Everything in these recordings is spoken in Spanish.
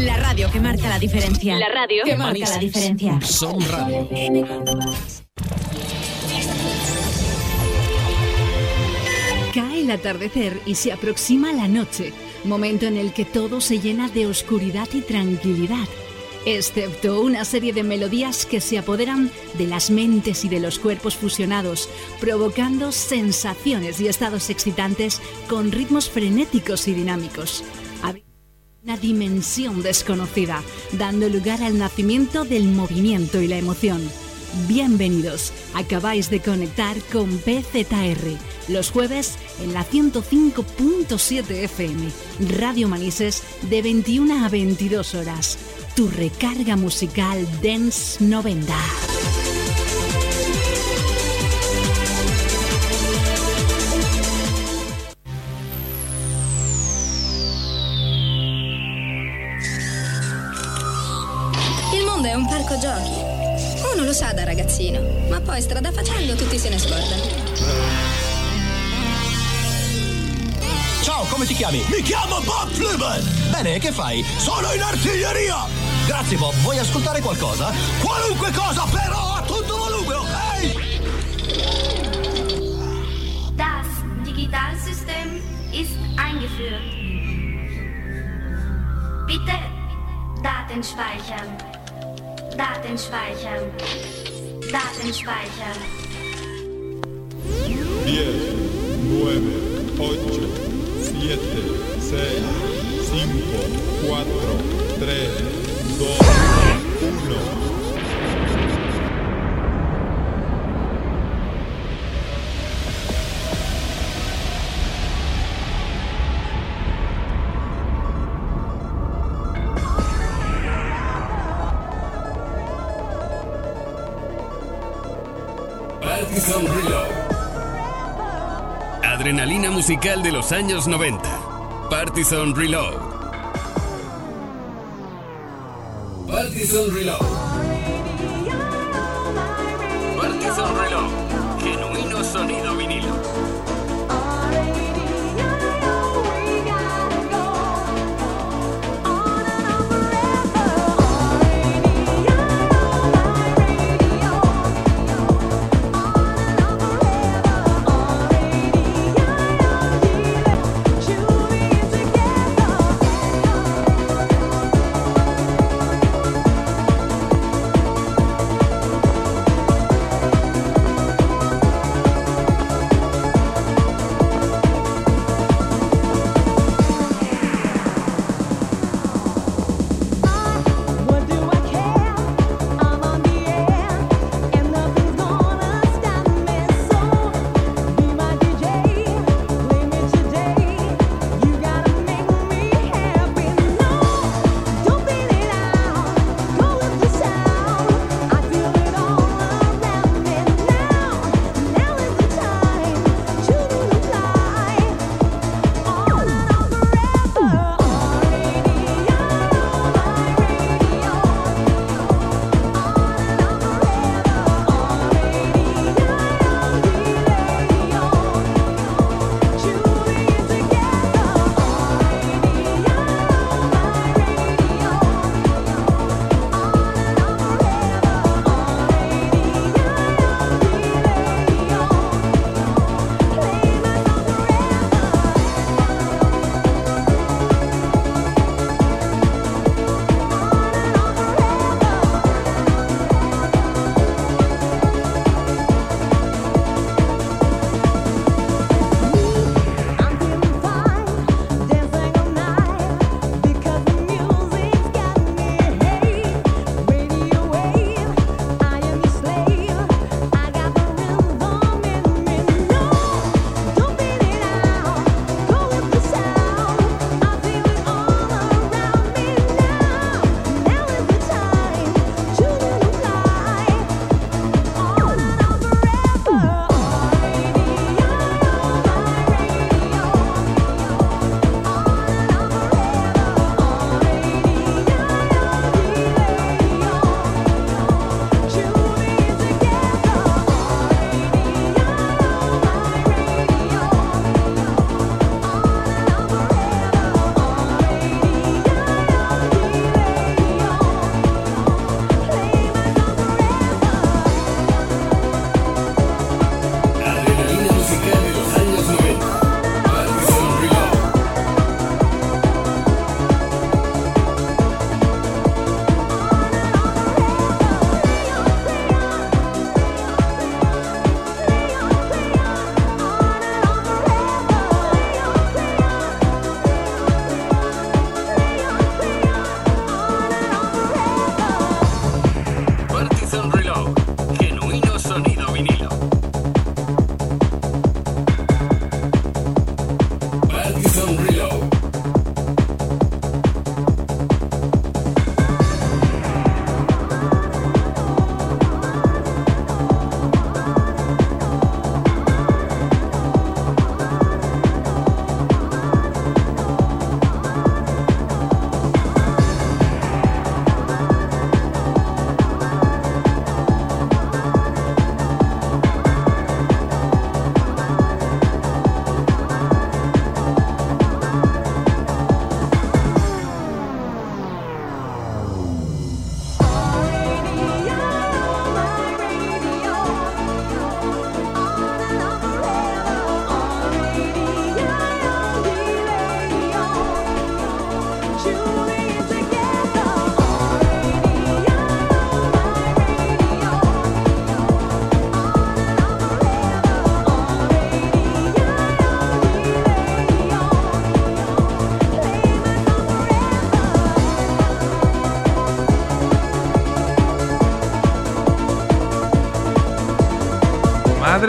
La radio que marca la diferencia. La radio que marca la diferencia. Son radio. Cae el atardecer y se aproxima la noche, momento en el que todo se llena de oscuridad y tranquilidad, excepto una serie de melodías que se apoderan de las mentes y de los cuerpos fusionados, provocando sensaciones y estados excitantes con ritmos frenéticos y dinámicos. Una dimensión desconocida, dando lugar al nacimiento del movimiento y la emoción. Bienvenidos, acabáis de conectar con PZR, los jueves en la 105.7 FM, Radio Manises, de 21 a 22 horas. Tu recarga musical Dance 90. Giochi. Uno lo sa da ragazzino, ma poi strada facendo tutti se ne scordano. Ciao, come ti chiami? Mi chiamo Bob Fluber! Bene, che fai? Sono in artiglieria! Grazie Bob, vuoi ascoltare qualcosa? Qualunque cosa, però a tutto volume, ok? Das Digitalsystem ist eingeführt. Bitte Daten speichern. Daten speichern. Daten speichern. 10, 9, 8, 7, 6, 5, 4, 3, 2, 1. Musical de los años 90. Partizan Reload. Partizan Reload.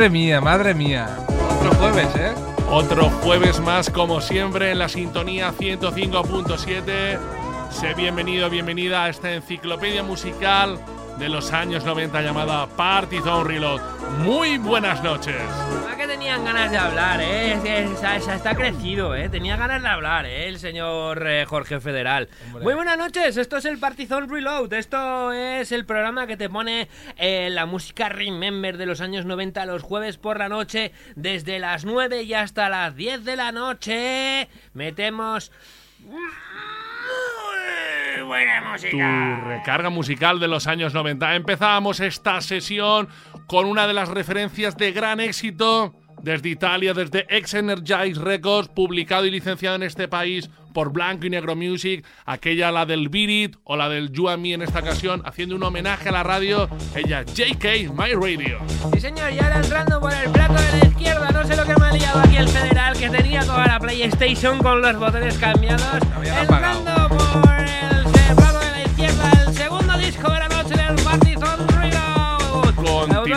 Madre mía, madre mía. Otro jueves, ¿eh? Otro jueves más, como siempre, en la sintonía 105.7. Sé bienvenido, bienvenida a esta enciclopedia musical de los años 90 llamada Party Zone Reload. Muy buenas noches. ¿A que tenían ganas de hablar, eh? Es- es- está crecido, eh. Tenía ganas de hablar, eh, el señor eh, Jorge Federal. Muy buenas noches, esto es el Partizón Reload. Esto es el programa que te pone eh, la música Remember de los años 90 los jueves por la noche, desde las 9 y hasta las 10 de la noche. Metemos. muy Buena música. Tu recarga musical de los años 90. Empezábamos esta sesión con una de las referencias de gran éxito desde Italia, desde Ex Energize Records, publicado y licenciado en este país por Blanco y Negro Music, aquella la del Beat It o la del You and Me en esta ocasión, haciendo un homenaje a la radio, ella JK My Radio. Sí, señor, y ahora entrando por el plato de la izquierda, no sé lo que me ha liado aquí el federal, que tenía toda la PlayStation con los botones cambiados. Entrando por el plato de la izquierda, el segundo disco de la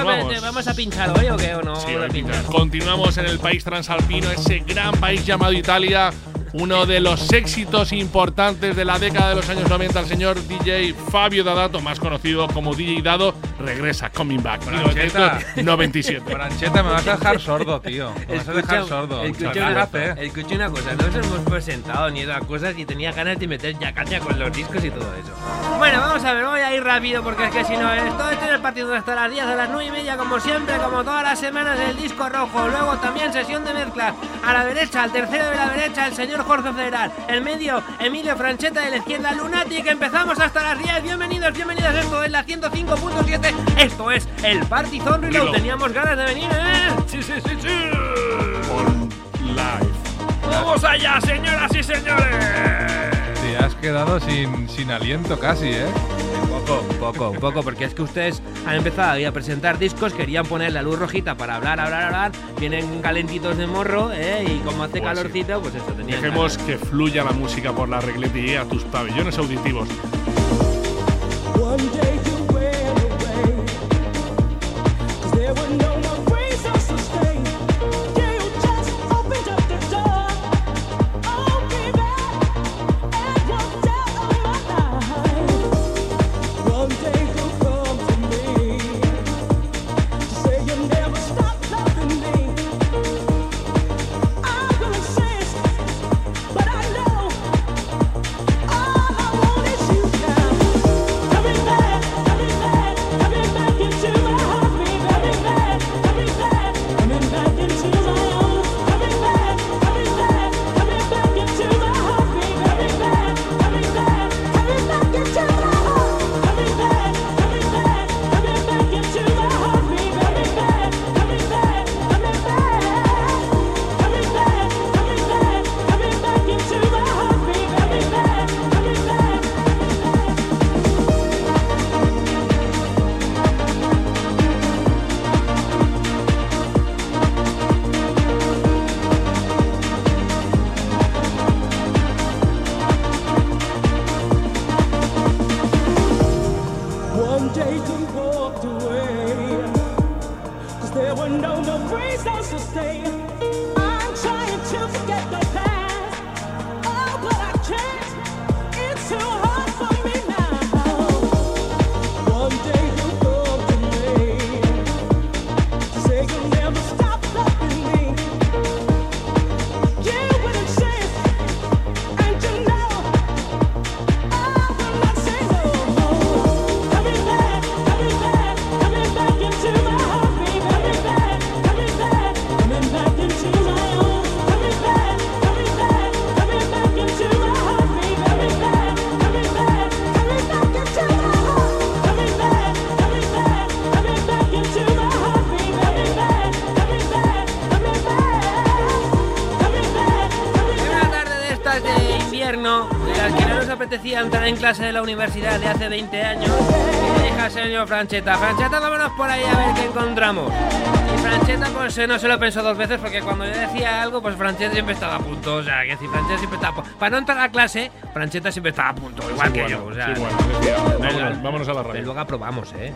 Continuamos. ¿Vamos a pinchar hoy o qué? ¿O no? Sí, hoy. Continuamos en el país transalpino, ese gran país llamado Italia. Uno de los éxitos importantes de la década de los años 90, el señor DJ Fabio Dadato, más conocido como DJ Dado, regresa, coming back, Brancheta. 1997. Brancheta, me vas a dejar sordo, tío. Me vas a dejar sordo. escucha una, eh. escucha una cosa, no nos hemos presentado ni esas cosas y tenía ganas de meter ya caña con los discos y todo eso. Bueno, vamos a ver, voy a ir rápido porque es que si no, esto esto es el partido hasta las 10 de las 9 y media, como siempre, como todas las semanas del disco rojo. Luego también sesión de mezcla. A la derecha, al tercero de la derecha, el señor Jorge Federal. El medio, Emilio Francheta de la izquierda, Lunatic. Empezamos hasta las 10. Bienvenidos, bienvenidas. Esto es la 105.7. Esto es el Party Zone Reload. Teníamos ganas de venir, ¿eh? Sí, sí, sí, sí. On live. ¡Vamos allá, señoras y señores! Te has quedado sin, sin aliento casi, ¿eh? Un poco, un poco, un poco, porque es que ustedes han empezado ahí a presentar discos, querían poner la luz rojita para hablar, hablar, hablar, vienen calentitos de morro, ¿eh? Y como hace Pues sí. calorcito, pues eso, tenían Dejemos que fluya la música por la regleta y a tus pabellones auditivos. Entrar en clase de la universidad de hace 20 años, y le dije al señor Francheta, Francheta, vámonos por ahí a ver qué encontramos. Y Francheta, pues eh, no se lo pensó dos veces, porque cuando yo decía algo, pues Francheta siempre estaba a punto. O sea, que si Francheta siempre estaba. Para no entrar a clase, Francheta siempre estaba a punto, igual Sí, que bueno, yo. O sea, sí, bueno, vámonos, vámonos a la Que radio. luego aprobamos, ¿eh?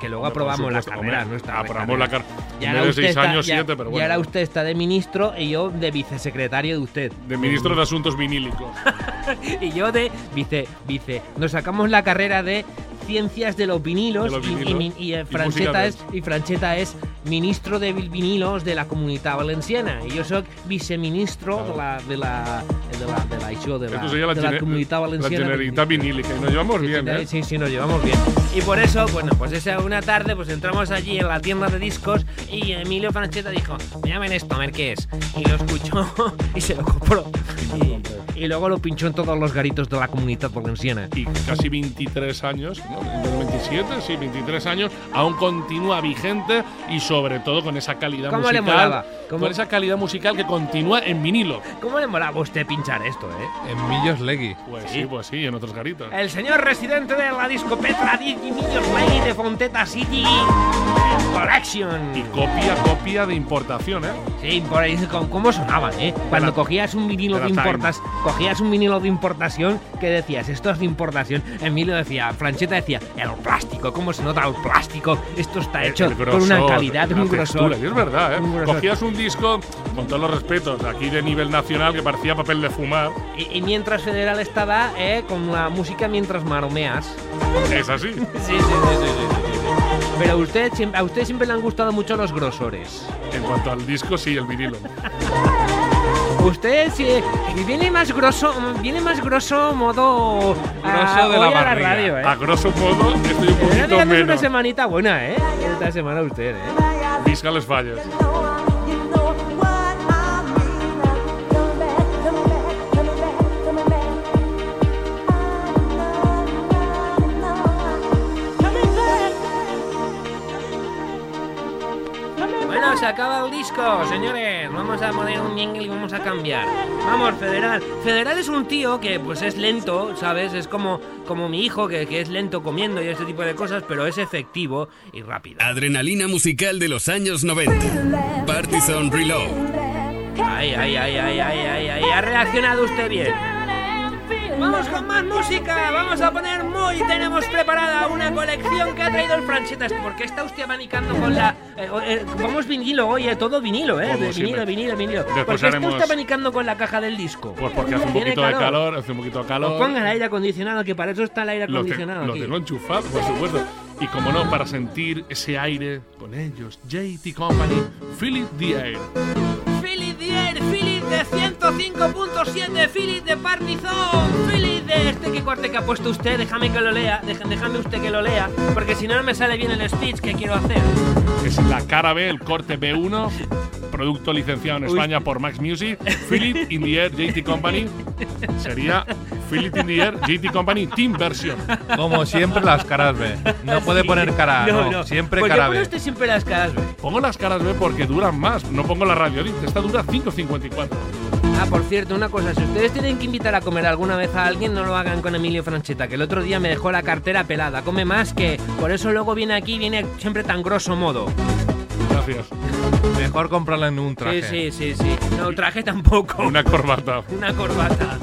Que luego aprobamos la carrera nuestra. aprobamos la car- Y en ahora vez de usted seis está- años, ya- siete, pero Y bueno. ahora usted está de ministro y yo de vicesecretario de usted. De ministro de Asuntos Vinílicos. y yo de vice, vice. Nos sacamos la carrera de ciencias de los vinilos, De los y- y, mi- y, eh, Y Francheta es y Francheta es ministro de vinilos de la Comunidad Valenciana y yo soy viceministro de la de la de la de la, de la, la, de la Comunidad la Valenciana. Generalitat Vinílica. Y nos llevamos bien, ¿eh? Sí, sí, nos llevamos bien. Y por eso, bueno, pues esa una tarde, pues entramos allí en la tienda de discos y Emilio Francheta dijo, me llamen esto, a ver qué es. Y lo escuchó y se lo compró. Y, y luego lo pinchó en todos los garitos de la comunidad valenciana. Y casi 23 años, ¿no? En el 27, sí, 23 años, aún continúa vigente y sobre todo con esa calidad ¿Cómo le musical. molaba? ¿Cómo- Con esa calidad musical que continúa en vinilo. ¿Cómo le molaba a usted pinchar esto, eh? En Millos Legui. Pues sí, pues sí, en otros garitos. El señor residente de la disco Petra Digi Millos Ley de Fonteta City Collection. Y copia, copia de importación, ¿eh? Sí, por ahí, ¿cómo, cómo sonaban, eh? Cuando la- cogías un vinilo Time. importas, cogías un vinilo de importación, ¿qué decías? Esto es de importación. Emilio decía, Francheta decía, el plástico, ¿cómo se nota el plástico? Esto está hecho El con grosor, una calidad, un grosor. y es verdad, ¿eh? Un. Cogías un disco, con todos los respetos, aquí de nivel nacional, que parecía papel de fumar. Y, y mientras Federal estaba, eh, con la música mientras maromeas. Es así. Sí, sí, sí. Pero a usted, siem- a usted siempre le han gustado mucho los grosores. En cuanto al disco, sí, el vinilo. Usted si viene más grosso, viene más grosso modo a, Grosso de la hoy a la barriga. radio, ¿eh? A grosso modo, estoy un poquito pegando una menos. semanita buena, ¿eh? Esta semana usted, ¿eh? Visca les falles. Se acaba el disco, señores. Vamos a poner un jingle y vamos a cambiar. Vamos, Federal. Federal es un tío que pues es lento, ¿sabes? Es como, como mi hijo que, que es lento comiendo y este tipo de cosas, pero es efectivo y rápido. Adrenalina musical de los años 90. Partizan Reload. Ay, ay, ay, ay, ay, ay, ay. Ha reaccionado usted bien. Vamos con más música, vamos a poner muy. Tenemos preparada una colección que ha traído el Franchetas. ¿Por qué está usted abanicando con la. eh, eh, vamos vinilo hoy, eh, todo vinilo, ¿eh? Vinilo, siempre. vinilo, vinilo. Después ¿Por qué está haremos- usted abanicando con la caja del disco? Pues porque hace un ¿Tiene poquito de calor, hace un poquito de Pues calor. ponga el aire acondicionado, que para eso está el aire Lo, te- acondicionado lo tengo enchufado, por supuesto. Y como no, para sentir ese aire con ellos, JT Company, It the Air. Philip de Air, Philip de 105.7, Philip de Partizón, Philip de este que corte que ha puesto usted, déjame que lo lea, déjame usted que lo lea, porque si no no me sale bien el speech que quiero hacer. Es la cara B, el corte B1, producto licenciado en Uy. España por Max Music. It in the Air, JT Company. Sería It in the Air, JT Company Team Version. Como siempre, las caras B. No puede poner cara A, no, siempre ¿Por qué cara pone B. usted siempre las caras B? Pongo las caras B porque duran más. No pongo la radio esta dura 5.54. Ah, por cierto, una cosa, si ustedes tienen que invitar a comer alguna vez a alguien, no lo hagan con Emilio Francheta, que el otro día me dejó la cartera pelada, come más que, por eso luego viene aquí, viene siempre tan grosso modo. Gracias. Mejor comprarla en un traje. Sí, sí, sí, sí. No, traje tampoco. Una corbata. Una corbata.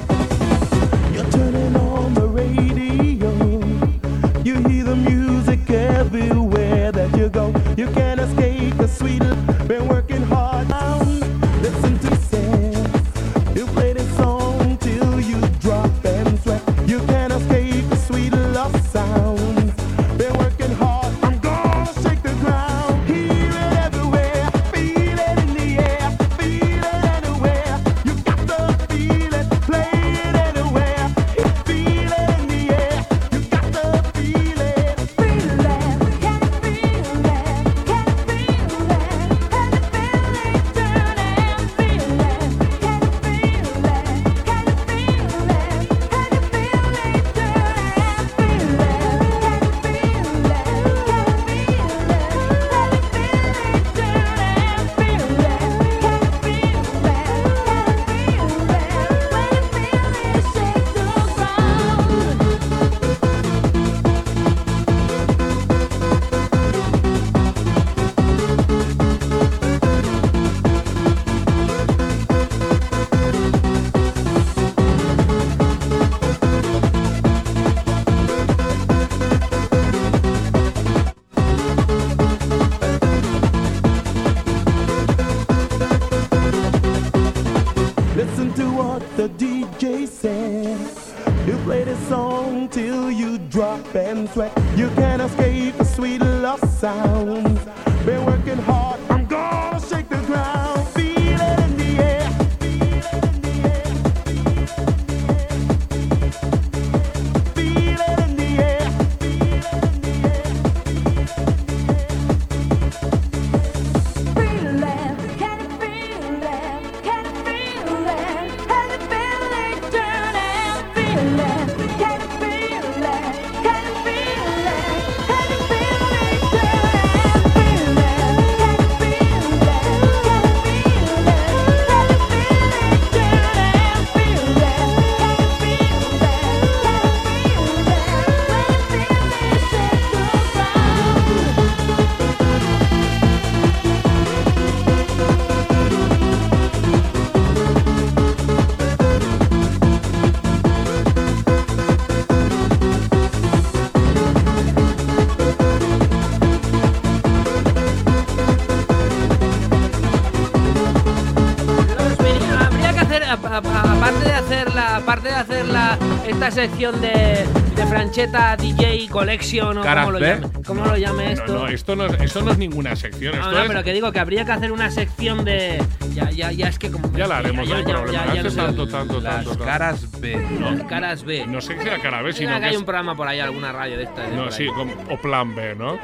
Esta sección de, de Franchetta DJ Collection o Caras como lo B. llame, ¿cómo lo llame esto. No, no, esto no, es- eso no es ninguna sección. No, Esto no, es, pero que digo que habría que hacer una sección de. Ya, ya, ya es que como. Ya la haremos, ya, no hay ya, problema. ya, ya no Hace sé. tanto, tanto, Las tanto, caras B. Las caras B. No sé si la cara B, sino que que hay es- un programa por ahí, alguna radio de estas. de No, sí, como- o plan B, ¿no?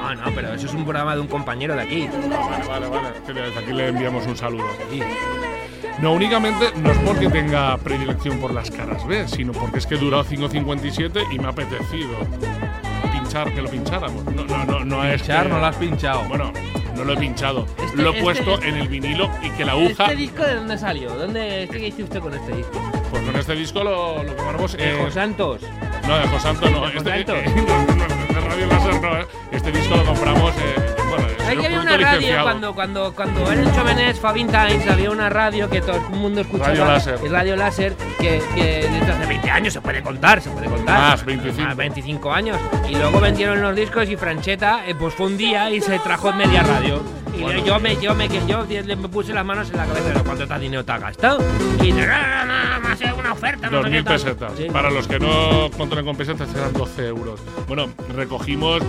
Ah, no, pero eso es un programa de un compañero de aquí. Vale, vale, vale. Desde aquí le enviamos un saludo. No únicamente, no es porque tenga predilección por las caras B, sino porque es que duró 5.57 y me ha apetecido pinchar, que lo pincháramos. No, no, no, no es. Pinchar que- no lo has pinchado. Bueno, no lo he pinchado. Este- lo he este- puesto este- en el vinilo y que la aguja. ¿Este disco de dónde salió? ¿Dónde, ¿Qué hizo usted con este disco? Pues con este disco lo, lo ponemos. De eh, Santos. No, de Josanto no. ¿De Este, Josantos? eh, no, no, de Radio Láser no. eh. Este disco lo compramos. Eh, Ahí había una radio licenciado. cuando, cuando, cuando era el Chovenés, Fabin Times, había una radio que todo el mundo escuchaba. Radio Láser. y Radio Láser, que, que desde hace 20 años se puede contar, se puede contar. Más, 25. Más, 25 años. Y luego vendieron los discos y Francheta, eh, pues fue un día y se trajo media radio. Y Bueno. yo me, yo me, que yo le- me puse las manos en la cabeza de cuánto te dinero te has gastado. Y ha sido una oferta. no sé qué 2.000 tal". pesetas. Sí. Para los que no controlen con pesetas, eran 12 euros. Bueno, recogimos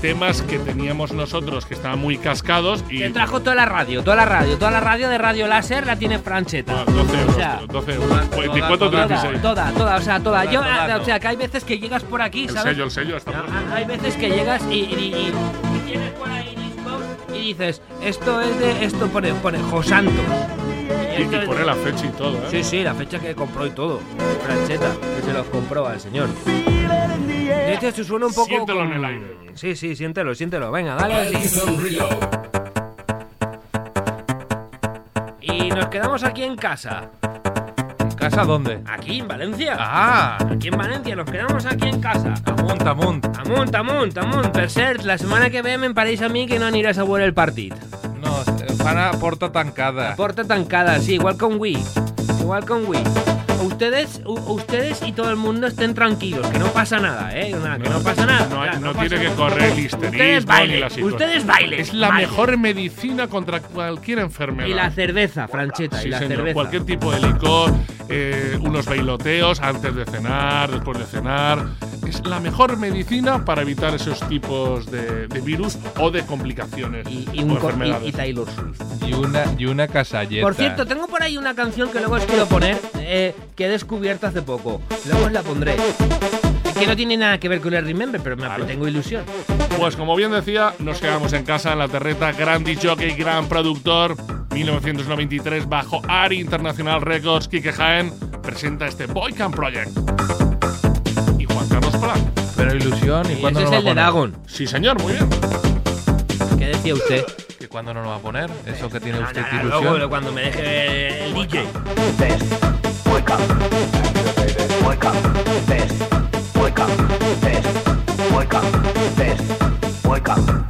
temas que teníamos nosotros que estaban muy cascados y. Se trajo toda la radio, toda la radio, toda la radio de Radio Láser la tiene Francheta. 12 euros, O sea, tío, 12 euros. 24, Toda, 36. toda, toda, o sea, toda. Toda, Yo, toda, ah, toda. o sea, que hay veces que llegas por aquí, El ¿sabes? sello, el sello está puesto. Ah, Hay veces que llegas y, y, y- y tienes por ahí y dices, esto es de, esto pone, pone Josantos. Y, y pone de- la fecha y todo, ¿eh? Sí, sí, la fecha que compró y todo. Francheta, que se los compró al señor. Este se suena un poco. Siéntelo en el aire. Sí, sí, siéntelo, siéntelo. Venga, dale. así. Y nos quedamos aquí en casa. ¿Casa dónde? Aquí en Valencia. Ah, Aquí en Valencia, nos quedamos aquí en casa. amunt, amunt. Amunt, amunt, amunt. Per cert, la setmana que ve me'n pareix a mi que no aniràs a veure el partit. No, fan a porta tancada. Porta tancada, sí, igual con Wii. Igual con Wii. Ustedes, ustedes y todo el mundo estén tranquilos, que no pasa nada, ¿eh? Nada, que no, pasa nada. No, Ya, no tiene que nada. correr el Ustedes ni bailen, la situación. ustedes bailen. Es la bailen. mejor medicina contra cualquier enfermedad. Y la cerveza, Francheta, Sí, y la señor. cerveza. Cualquier tipo de licor, eh, unos bailoteos antes de cenar, después de cenar. Es la mejor medicina para evitar esos tipos de, de virus o de complicaciones Y, un co- enfermedades. y- y Taylor Swift. Y una, y una casalleta. Por cierto, tengo por ahí una canción que luego os quiero poner, eh, que he descubierto hace poco. Luego os la pondré. Que no tiene nada que ver con el Remember, pero me tengo ilusión. Pues como bien decía, nos quedamos en casa en la terreta, gran jockey, gran productor, 1993 bajo ARI International Records, Kike Jaén presenta este Boycam Project. Y Juan Carlos Plan. Pero ilusión, ¿y, Y cuándo ese no es el de? Dagon. Sí, señor, muy bien. ¿Qué decía usted? ¿Y cuándo no lo va a poner? Eso que tiene No, usted no, no, ilusión. luego, cuando me deje el DJ. Wake up.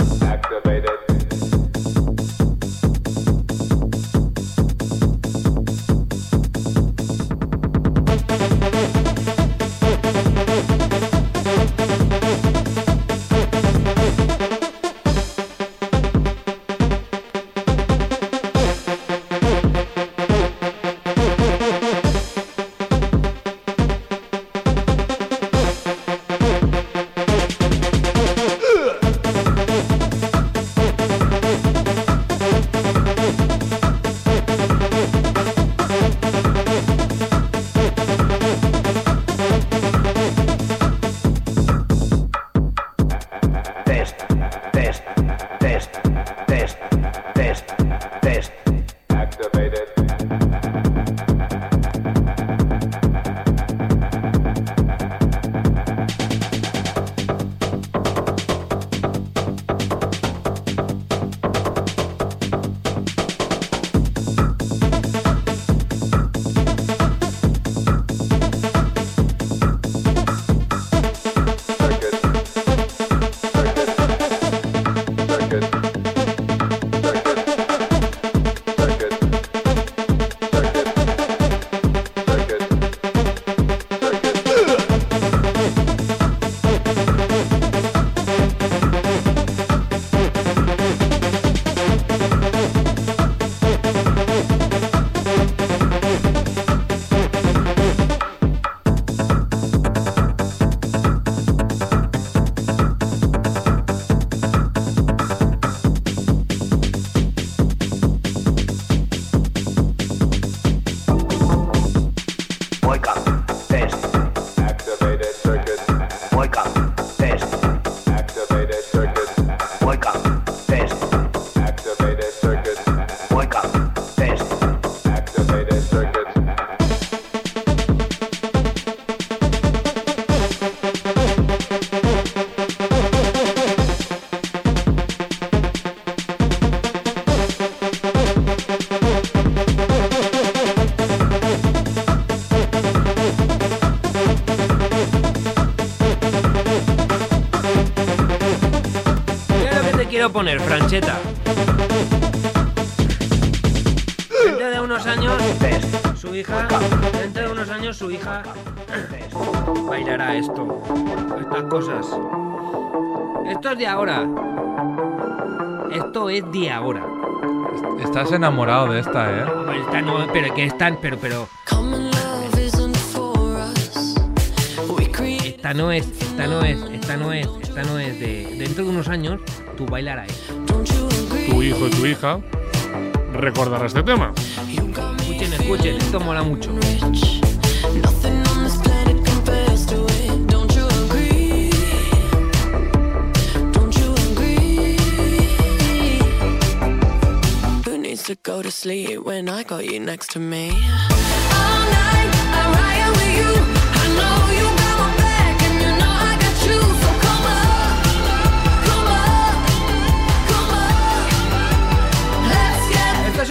Francheta. Dentro de unos años, su hija, dentro de unos años su hija bailará esto, estas cosas. Esto es de ahora. Esto es de ahora. Estás enamorado de esta, ¿eh? Esta no, pero que están, pero, pero. Esta no es, esta no es, esta no es, esta no es de. Dentro de unos años, tú bailarás. Tu hijo y tu hija recordará este tema. Escuchen, escuchen, esto mola mucho. Who needs to go to sleep when I got you next to me? Esto es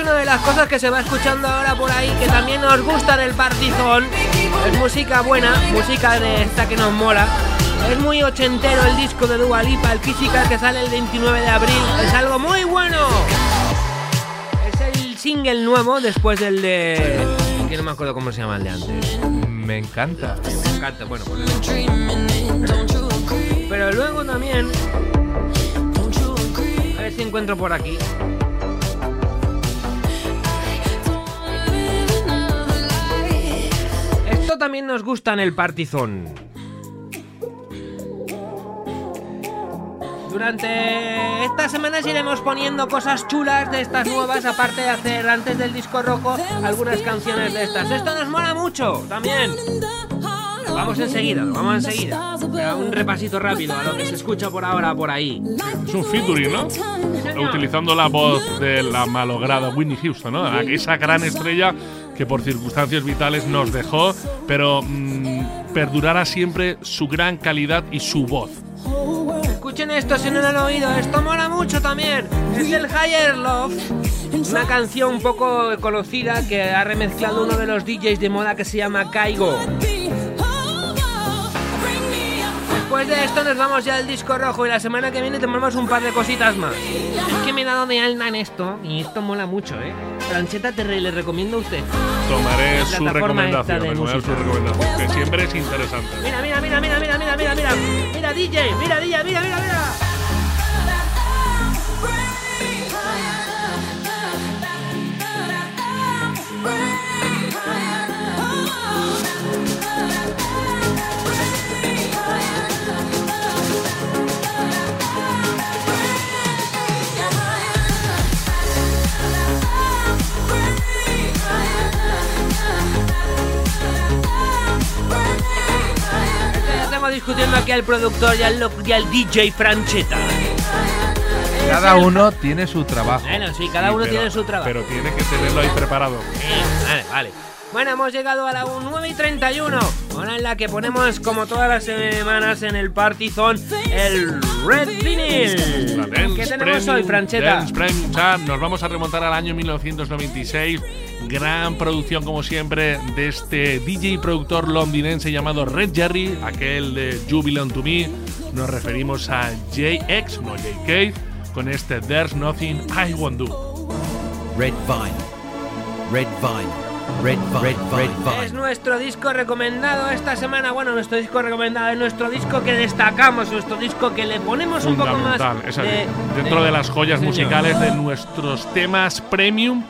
una de las cosas que se va escuchando ahora por ahí, que también nos gusta del partizón. Es música buena, música de esta que nos mola. Es muy ochentero el disco de Dua Lipa, el Physical, que sale el 29 de abril. Es algo muy bueno. Es el single nuevo después del de... Que no me acuerdo cómo se llama el de antes. Me encanta. Me encanta, bueno, pues Pero luego también... A ver si encuentro por aquí. También nos gusta en el Partizón. Durante estas semanas iremos poniendo cosas chulas de estas nuevas, aparte de hacer antes del disco rojo algunas canciones de estas. Esto nos mola mucho también. Vamos enseguida, vamos enseguida. Pero un repasito rápido a lo que se escucha por ahora por ahí. Es un featuring, ¿no? Utilizando la voz de la malograda Whitney Houston, ¿no? Esa gran estrella que por circunstancias vitales nos dejó, pero mm, perdurará siempre su gran calidad y su voz. Escuchen esto si no lo han oído, esto mola mucho también. Es el Higher Love, una canción un poco conocida que ha remezclado uno de los DJs de moda que se llama Kaigo. Después de esto nos vamos ya al disco rojo y la semana que viene tenemos un par de cositas más. Es que me he dado de alta en esto y esto mola mucho, ¿eh? Francheta te re- le recomiendo a usted. Tomaré su recomendación, de tomaré su recomendación, que siempre es interesante. Mira, mira, mira, mira, mira, mira, mira, mira. Mira DJ, mira DJ, mira, mira, mira. Estamos discutiendo aquí al productor y al, lo- y al DJ Francheta. Cada uno tiene su trabajo. Bueno, sí, cada Sí, uno pero- tiene su trabajo. Pero tiene que tenerlo ahí preparado. Vale, vale. Bueno, hemos llegado a la 9 y 31. Hora en la que ponemos, como todas las semanas en el Partizón, el Red Vinyl. La Dance ¿Qué tenemos hoy, Francheta? Nos vamos a remontar al año 1996. Gran producción, como siempre, de este DJ y productor londinense llamado Red Jerry, aquel de Jubilant to Me. Nos referimos a JX, no JK, con este There's Nothing I Won't Do. Red Vine. Red Vine. Red. Red, Red. Es nuestro disco recomendado esta semana. Bueno, nuestro disco recomendado es nuestro disco que destacamos, nuestro disco que le ponemos un poco más. Así. de- Dentro de, las joyas Señor. musicales de nuestros temas premium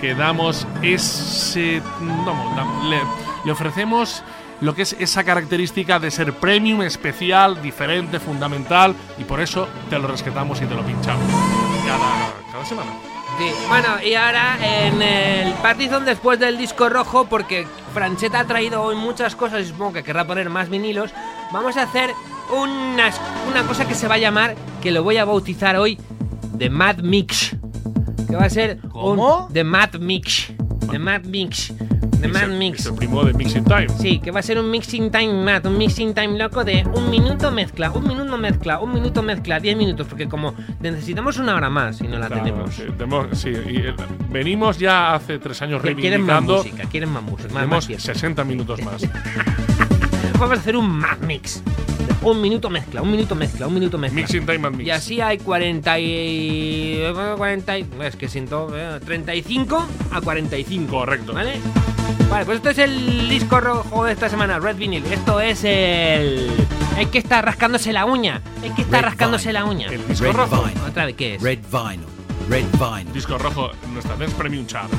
que damos ese. Vamos, da- le, le ofrecemos lo que es esa característica de ser premium, especial, diferente, fundamental y por eso te lo rescatamos y te lo pinchamos. Cada, cada semana. Sí, bueno, y ahora en el Partizón después del disco rojo, porque Francheta ha traído hoy muchas cosas y supongo que querrá poner más vinilos, vamos a hacer unas- una cosa que se va a llamar, que lo voy a bautizar hoy, The Mad Mix. Que va a ser ¿Cómo? un The Mad Mix. The Mad Mix. The Mad el- Mix. es el primo de Mixing Time. Sí, que va a ser un mixing time mad, un mixing time loco de un minuto mezcla, un minuto mezcla, un minuto mezcla, 10 minutos, porque como necesitamos una hora más y no la Claro, tenemos. tenemos- sí, y, eh, venimos ya hace tres años Que quieren más reivindicando. música, quieren más música, más, Tenemos más fiesta. 60 minutos más. Vamos a hacer un Mad Mix. Un minuto mezcla, un minuto mezcla, un minuto mezcla. Mixing time and mix. Y así hay 40 y... 40 y- es que siento... eh, 35 a 45. Correcto. ¿Vale? Vale, pues esto es el disco rojo de esta semana, Red Vinyl. Esto es el... Es que está rascándose la uña. Es que está Red rascándose Vinyl. la uña. El disco Red rojo. Vinyl. Otra vez, ¿qué es? Red Vinyl. Red Vinyl. Disco rojo, nuestra Dance Premium Chart.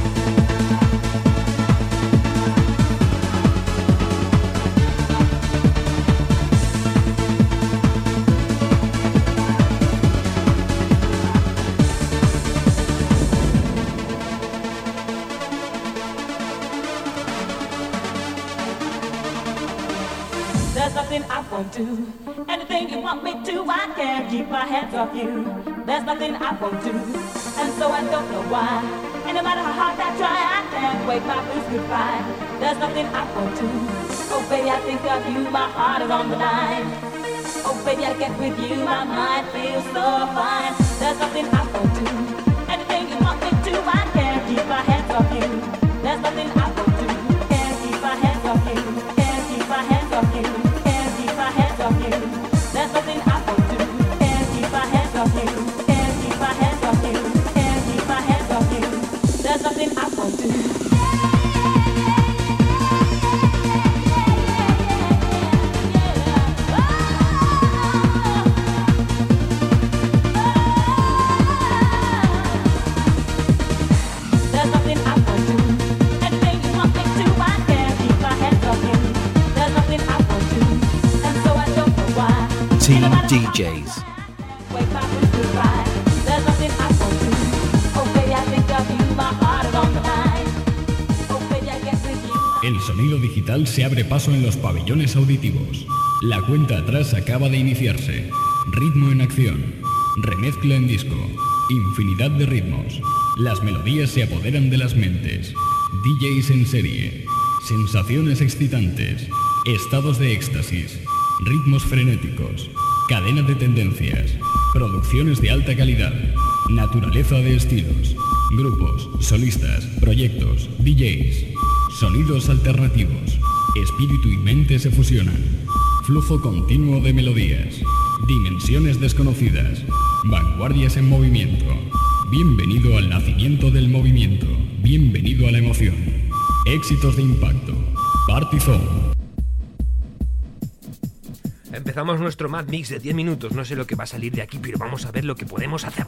I do. Anything you want me to, I can't keep my hands off you. There's nothing I won't do. And so I don't know why. And no matter how hard I try, I can't wake my blues goodbye. There's nothing I won't do. Oh, baby, I think of you, my heart is on the line. Oh, baby, I get with you, my mind feels so fine. There's nothing I won't do. Anything you want me to, I can't keep my hands off you. There's nothing nothing I won't se abre paso en los pabellones auditivos. La cuenta atrás acaba de iniciarse. Ritmo en acción. Remezcla en disco. Infinidad de ritmos. Las melodías se apoderan de las mentes. DJs en serie. Sensaciones excitantes. Estados de éxtasis. Ritmos frenéticos. Cadena de tendencias. Producciones de alta calidad. Naturaleza de estilos. Grupos, solistas, proyectos, DJs. Sonidos alternativos. Espíritu y mente se fusionan. Flujo continuo de melodías. Dimensiones desconocidas. Vanguardias en movimiento. Bienvenido al nacimiento del movimiento. Bienvenido a la emoción. Éxitos de impacto. Party Zone. Empezamos nuestro Mad Mix de 10 minutos. No sé lo que va a salir de aquí, pero vamos a ver lo que podemos hacer.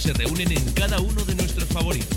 Se reúnen en cada uno de nuestros favoritos.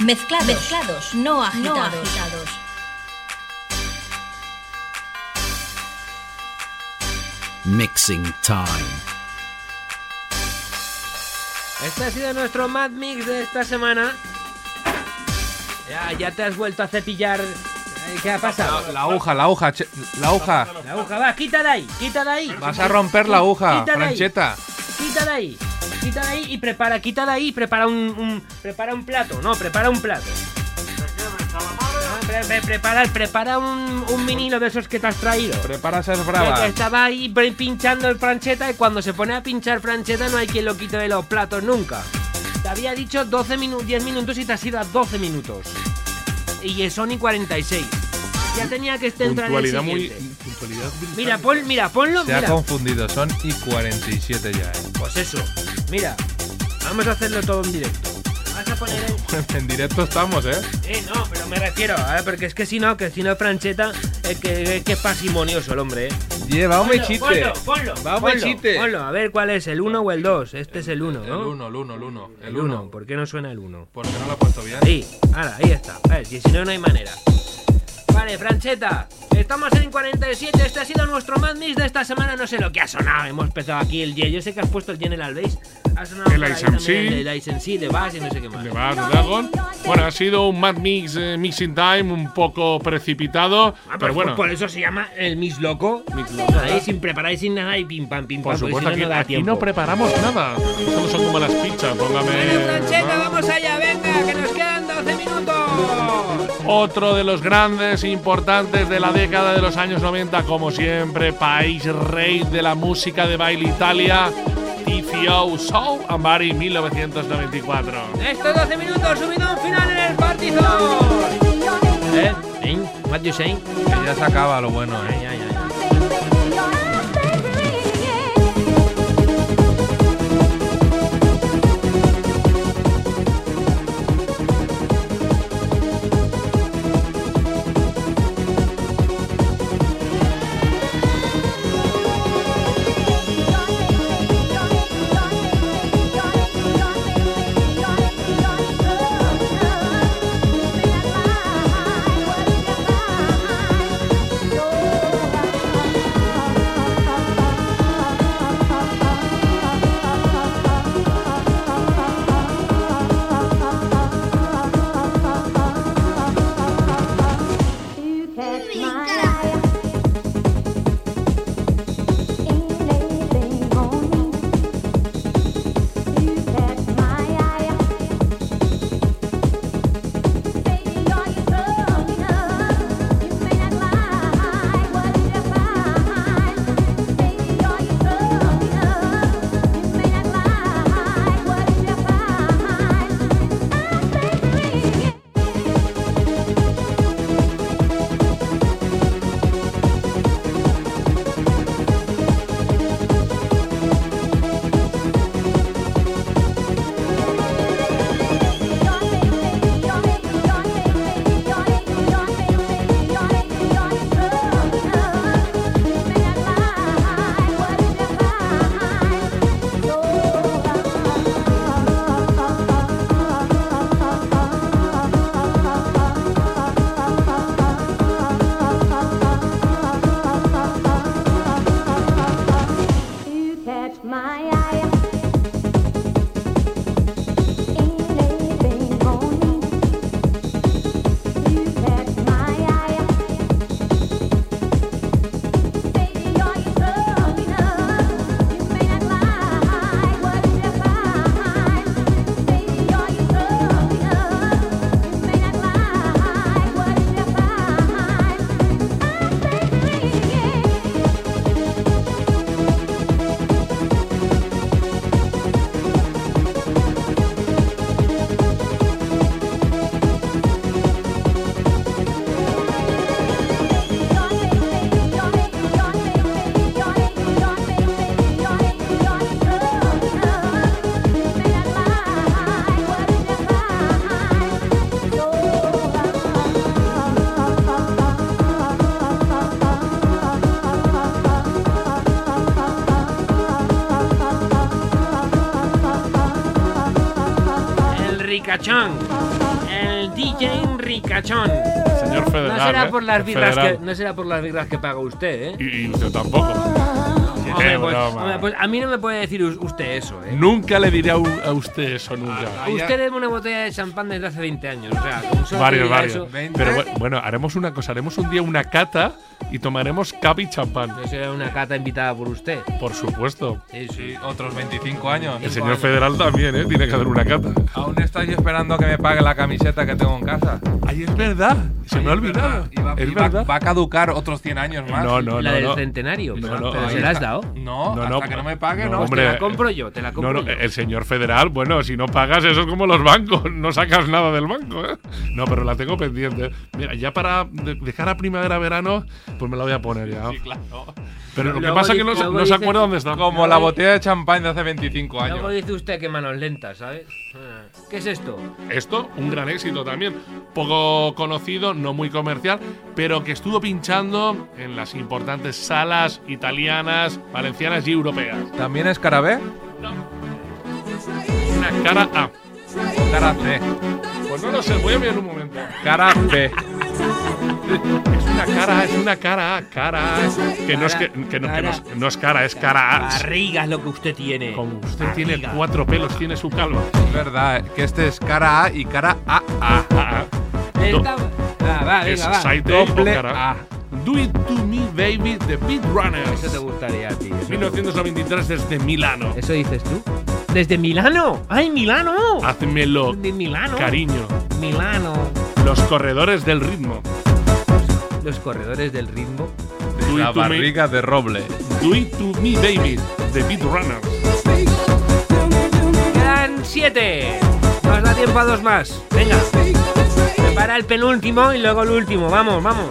Mezclados, mezclados, no agitados. Mixing time. Este ha sido nuestro Mad Mix de esta semana. Ya, ya te has vuelto a cepillar. Eh, ¿Qué ha pasado? La aguja, la aguja, che- la aguja. La aguja, va, quita de ahí, quita de ahí. Vas a romper la aguja, Quita de ahí, Francheta. Quita de ahí, quita de ahí y prepara, quita de ahí y prepara un, un- prepara un plato, no, prepara un plato. Ah, pre- pre- prepara, prepara un, un vinilo de esos que te has traído. Prepara que bravas. estaba ahí pinchando el francheta y cuando se pone a pinchar francheta no hay quien lo quite de los platos nunca. Te había dicho 12 minutos, 10 minutos y te has ido a 12 minutos. Y son y 46. Ya tenía que estar entrar el Puntualidad muy. siguiente. Puntualidad Mira, pon, mira, ponlo, Se ha confundido, son y 47 ya, eh. Pues eso. Mira, vamos a hacerlo todo en directo. Vas a poner el... en directo estamos, ¿eh? Eh, no, pero me refiero, ver, porque es que si no, que si no Francheta, es que, es que es pasimonioso el hombre, ¿eh? Lleva un mechite. Ponlo, ponlo, Va un ponlo, mechite. ponlo, a ver cuál es, el 1 o el 2. Este es el 1, ¿no? El 1, el 1, el 1. El 1, ¿por qué no suena el 1? Porque no lo he puesto bien. Ahí, ahora, ahí está. A ver, si si no, no hay manera. Vale, Francheta, estamos en 47. Este ha sido nuestro Mad Mix de esta semana. No sé lo que ha sonado. Hemos empezado aquí el Ye. Yo sé que has puesto el. Ha sonado El Ice también MC. El de Ice MC, de Bass y no sé qué más. de Bad Dragon. Bueno, ha sido un Mad Mix eh, Mixing Time un poco precipitado. Ah, pero pues, bueno, por eso se llama el Mix Loco. Ahí sin preparar y sin nada y pim pam, pim pam. por porque supuesto, aquí, no, da aquí no preparamos nada. Solo son como las pizzas. Póngame. Francheta, vamos allá, venga, que nos quedan 12 minutos. Otro de los grandes e importantes de la década de los años 90, como siempre, país rey de la música de baile Italia, TCO Soul and Body 1994. Estos 12 minutos, subido a un final en el partido. ¿Eh? ¿Eh? What you saying? Que ya se acaba lo bueno, ¿eh? Ricachón. El DJ Ricachón. Señor Federal. No será ¿eh? por las birras que no será por las birras que paga usted, ¿eh? Y, y usted tampoco. Hombre, pues, hombre, pues a mí no me puede decir us- usted eso. Nunca le diré a, a usted eso, nunca. Usted debe una botella de champán desde hace 20 años, o sea, con solo que Varios, diga varios. eso- Pero bu- bueno, haremos una cosa. Haremos un día una cata y tomaremos y champán. Eso era una cata invitada por usted. Por supuesto. Sí, sí. Otros 25 años. El señor federal también, ¿eh? Tiene que hacer una cata. Aún estoy esperando a que me pague la camiseta que tengo en casa. Ay, es verdad. Se me ha olvidado. Y va, Es va- verdad. va a caducar otros 100 años más. No, no, la no, del no. centenario. No, pero no, pero ahí ¿se la has está. dado? No, No, hasta no, que no me pague, no, no. hombre. Te la compro yo, te la compro No, no, el señor federal, bueno, si no pagas, eso es como los bancos, no sacas nada del banco, ¿eh? No, pero la tengo pendiente. Mira, ya para de, de cara a primavera-verano, pues me la voy a poner ya. Sí, claro. Pero lo que pasa es que no, dice- se- acuerda dónde está. Como la botella de champán de hace 25 años. Luego dice usted que manos lentas, ¿sabes? ¿Qué es esto? Esto, un gran éxito también. Poco conocido, no muy comercial, pero que estuvo pinchando en las importantes salas italianas, valencianas y europeas. ¿También es cara B? Una cara A. ¿O cara C? Pues no lo sé, voy a mirar un momento. Cara B. Es una cara, es una cara A, cara A. Que no es que, que no, que no es, no es cara, es cara A. Barriga es lo que usted tiene. Como usted tiene cuatro pelos, tiene su calva. Es verdad, que este es cara A y cara ah. Esta- Ah, va, Es venga, va. side A o Doble cara A. Do It To Me Baby The Beat Runners. Eso te gustaría a ti. eso. 1993 desde Milano. ¿Eso dices tú? ¿Desde Milano? ¡Ay, Milano! Házmelo, De Milano. cariño. Milano. Los corredores del ritmo. Los corredores del ritmo. Do La Me, barriga de roble. Do It To Me Baby The Beat Runners. Quedan siete. Nos da tiempo a dos más. Venga. Prepara el penúltimo y luego el último. Vamos, vamos.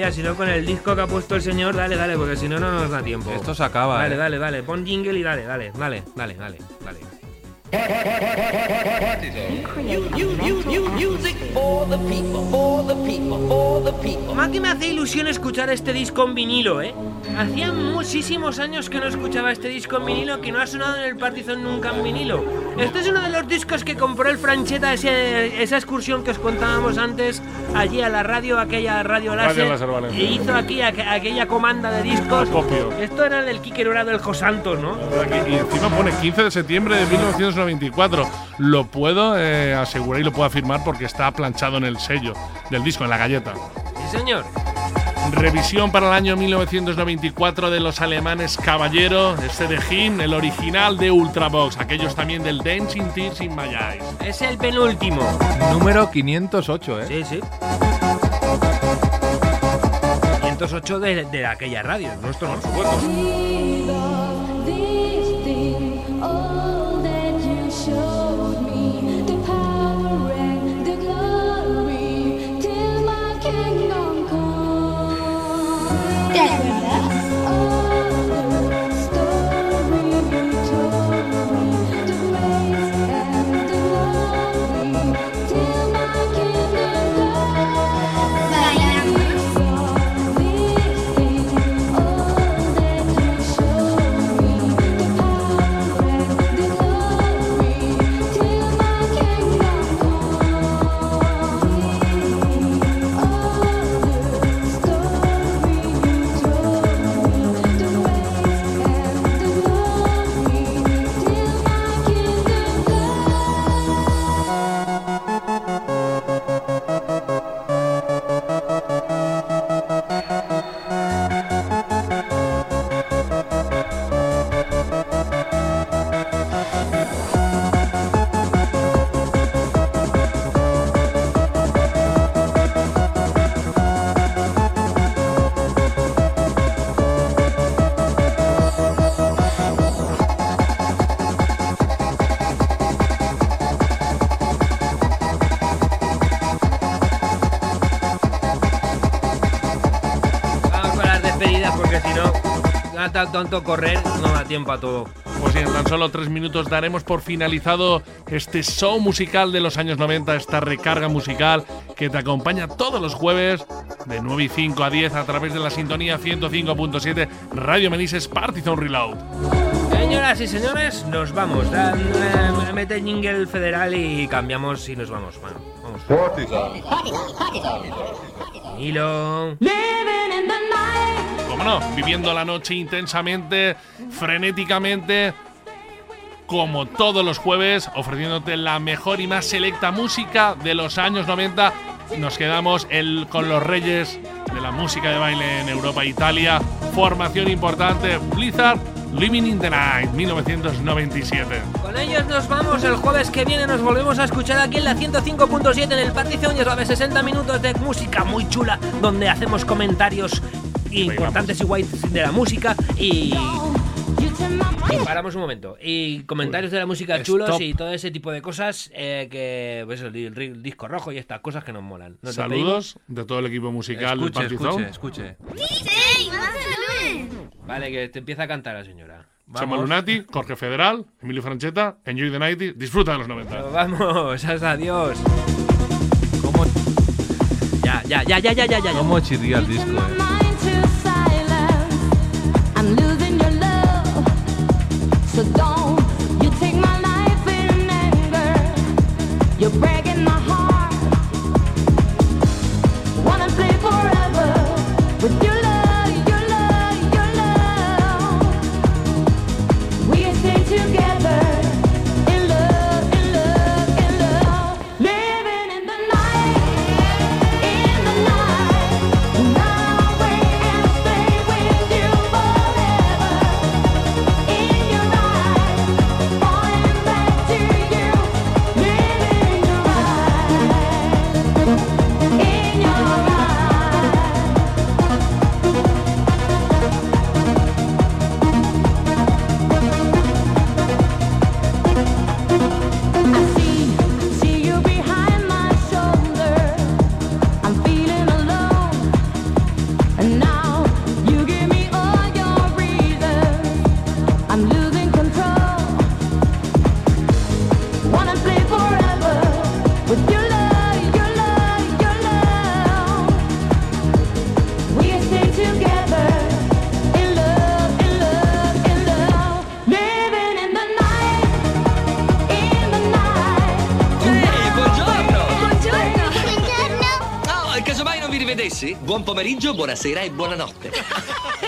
Cambiar, si no con el disco que ha puesto el señor, dale, dale, porque si no, no nos da tiempo. Esto se acaba, Dale, eh. dale, dale. Pon jingle y dale, dale, dale, dale, dale, dale. Más que me hace ilusión escuchar este disco en vinilo, ¿eh? Hacía muchísimos años que no escuchaba este disco en vinilo, que no ha sonado en el Partizan nunca en vinilo. Este es uno de los discos que compró el Francheta, ese- esa excursión que os contábamos antes, allí a la radio, aquella radio Radio láser, Valencia. e hizo aquí aqu- aquella comanda de discos. Acopio. Esto era del Quique Dorado del Josantos, ¿no? Y encima pone 15 de septiembre de 1994. Lo puedo eh, asegurar y lo puedo afirmar porque está planchado en el sello del disco, en la galleta. Sí, señor. Revisión para el año 1994 de los alemanes Caballero, este de Hin, el original de Ultravox, aquellos también del Dancing Tears in My Eyes. Es el penúltimo. Número 508, ¿eh? Sí, sí. 508 de, de aquella radio, nuestro, por supuesto. A tal tanto correr, no da tiempo a todo. Pues en tan solo tres minutos daremos por finalizado este show musical de los años 90, esta recarga musical que te acompaña todos los jueves de 9 y 5 a 10 a través de la sintonía 105.7 Radio Menises Partizan Reload. Señoras y señores, nos vamos. Dan, eh, mete jingle federal y cambiamos y nos vamos. Bueno, vamos. Hilo. Cómo viviendo la noche intensamente, frenéticamente, como todos los jueves, ofreciéndote la mejor y más selecta música de los años 90. Nos quedamos el- con los reyes de la música de baile en Europa e Italia. Formación importante, Blizzard, Living in the Night, 1997. Con ellos nos vamos. El jueves que viene nos volvemos a escuchar aquí en la 105.7 en el Partición. Ya sabes, 60 minutos de música muy chula donde hacemos comentarios importantes y guays de la música y. y paramos un momento. Y comentarios de la música chulos Stop. y todo ese tipo de cosas eh, que. Pues el, el- el disco rojo y estas cosas que nos molan. Saludos de todo el equipo musical del Escuche, escuche, escuche. despedimos. Vale, que te empieza a cantar la señora. Chema Lunati, Jorge Federal, Emilio Franchetta, Enjoy the Night, disfruta de los 90. Pero vamos, adiós. Ya, ya, ya, ya, ya, ya, ya. ¿Cómo chirría el disco, eh? So don't you take my life in anger. You're breaking pomeriggio, buonasera e buonanotte.